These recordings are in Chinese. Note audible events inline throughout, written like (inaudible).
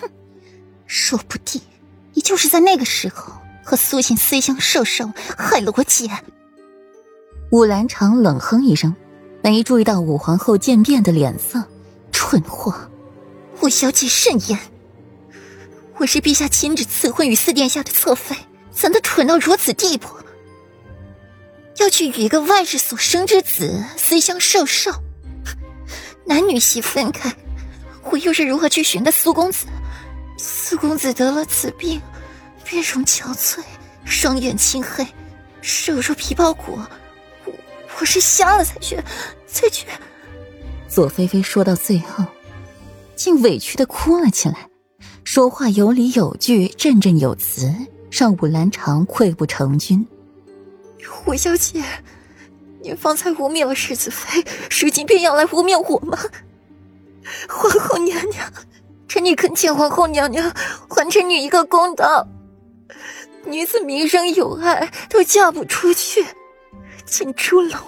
哼，(laughs) 说不定你就是在那个时候和苏醒私相授受，害了我姐。武兰长冷哼一声，没注意到武皇后渐变的脸色，蠢货！武小姐慎言，我是陛下亲旨赐婚与四殿下的侧妃，怎的蠢到如此地步？要去与一个外室所生之子私相授受？男女席分开，我又是如何去寻的苏公子？苏公子得了此病，面容憔悴，双眼青黑，瘦如皮包骨。我我是瞎了才去，才去。左菲菲说到最后，竟委屈的哭了起来，说话有理有据，振振有词，让武兰长溃不成军。武小姐。您方才污蔑了世子妃，如今便要来污蔑我吗？皇后娘娘，臣女恳请皇后娘娘还臣女一个公道。女子名声有碍，都嫁不出去，进猪笼；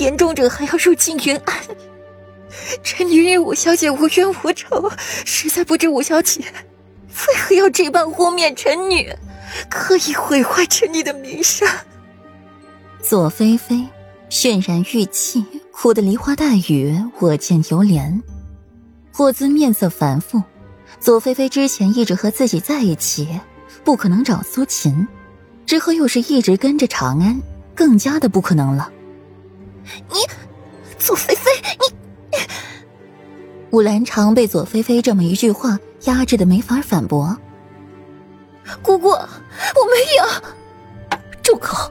严重者还要入禁云庵。臣女与五小姐无冤无仇，实在不知五小姐为何要这般污蔑臣女，刻意毁坏臣女的名声。左菲菲。渲然欲泣，哭得梨花带雨，我见犹怜。霍尊面色繁复，左菲菲之前一直和自己在一起，不可能找苏秦；之后又是一直跟着长安，更加的不可能了。你，左菲菲，你……武兰长被左菲菲这么一句话压制的没法反驳。姑姑，我没有。住口！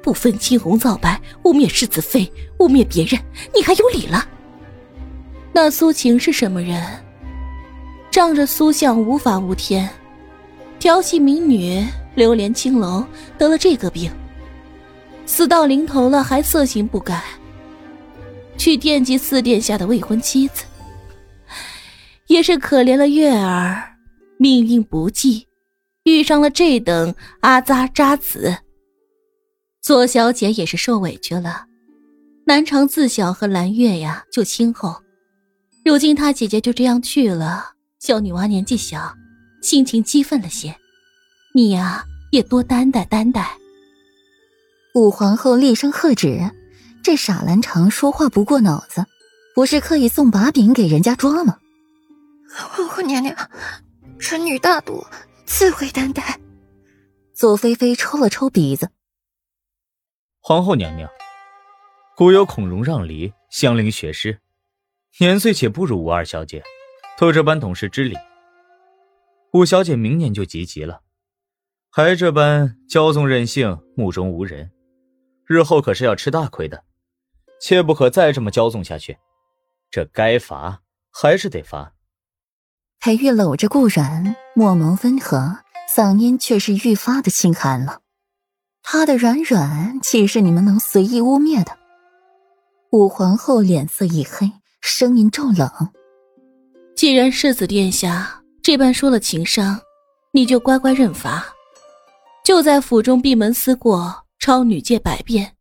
不分青红皂白，污蔑世子妃，污蔑别人，你还有理了？那苏晴是什么人？仗着苏相无法无天，调戏民女，流连青楼，得了这个病，死到临头了还色行不改，去惦记四殿下的未婚妻子，也是可怜了月儿，命运不济，遇上了这等阿扎渣子。左小姐也是受委屈了，南长自小和蓝月呀就亲厚，如今他姐姐就这样去了，小女娃年纪小，心情激愤了些，你呀也多担待担待。武皇后厉声喝止：“这傻兰长说话不过脑子，不是刻意送把柄给人家抓吗？”皇后娘娘，臣女大度，自会担待。左菲菲抽了抽鼻子。皇后娘娘，古有孔融让梨，香菱学诗，年岁且不如吴二小姐，都这般懂事之礼。五小姐明年就及笄了，还这般骄纵任性，目中无人，日后可是要吃大亏的，切不可再这么骄纵下去。这该罚还是得罚。裴玉搂着顾软，墨眸温和，嗓音却是愈发的清寒了。他的软软岂是你们能随意污蔑的？武皇后脸色一黑，声音骤冷：“既然世子殿下这般说了情伤，你就乖乖认罚，就在府中闭门思过，抄女诫百遍。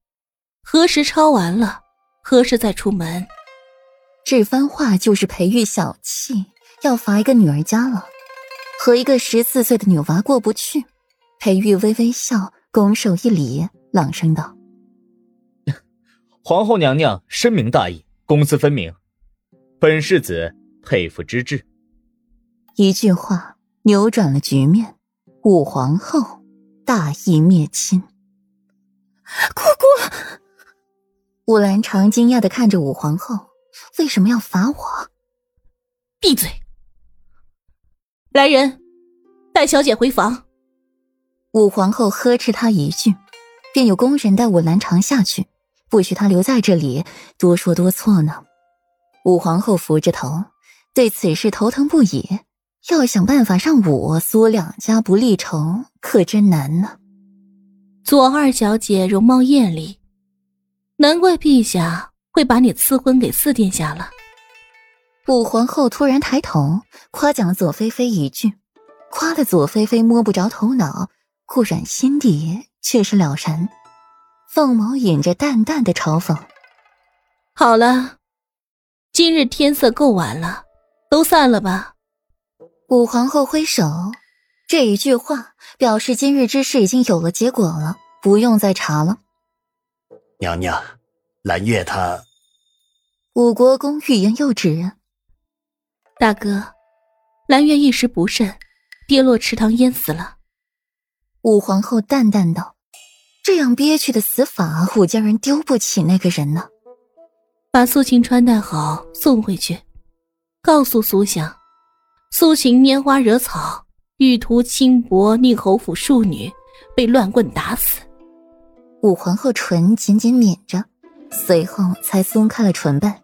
何时抄完了，何时再出门？”这番话就是裴玉小气，要罚一个女儿家了，和一个十四岁的女娃过不去。裴玉微微笑。拱手一礼，朗声道：“ (laughs) 皇后娘娘深明大义，公私分明，本世子佩服之至。”一句话扭转了局面，武皇后大义灭亲。姑姑，武兰长惊讶的看着武皇后，为什么要罚我？闭嘴！来人，带小姐回房。武皇后呵斥他一句，便有宫人带武兰长下去，不许他留在这里多说多错呢。武皇后扶着头，对此事头疼不已，要想办法让武苏两家不立仇，可真难呢。左二小姐容貌艳丽，难怪陛下会把你赐婚给四殿下了。武皇后突然抬头夸奖了左菲菲一句，夸的左菲菲摸不着头脑。顾然心底却是了然，凤眸隐着淡淡的嘲讽。好了，今日天色够晚了，都散了吧。武皇后挥手，这一句话表示今日之事已经有了结果了，不用再查了。娘娘，蓝月她……武国公欲言又止。大哥，蓝月一时不慎，跌落池塘淹死了。武皇后淡淡道：“这样憋屈的死法，武家人丢不起那个人呢。”把苏晴穿戴好，送回去，告诉苏想，苏晴拈花惹草，欲图轻薄，宁侯府庶女，被乱棍打死。武皇后唇紧紧抿着，随后才松开了唇瓣。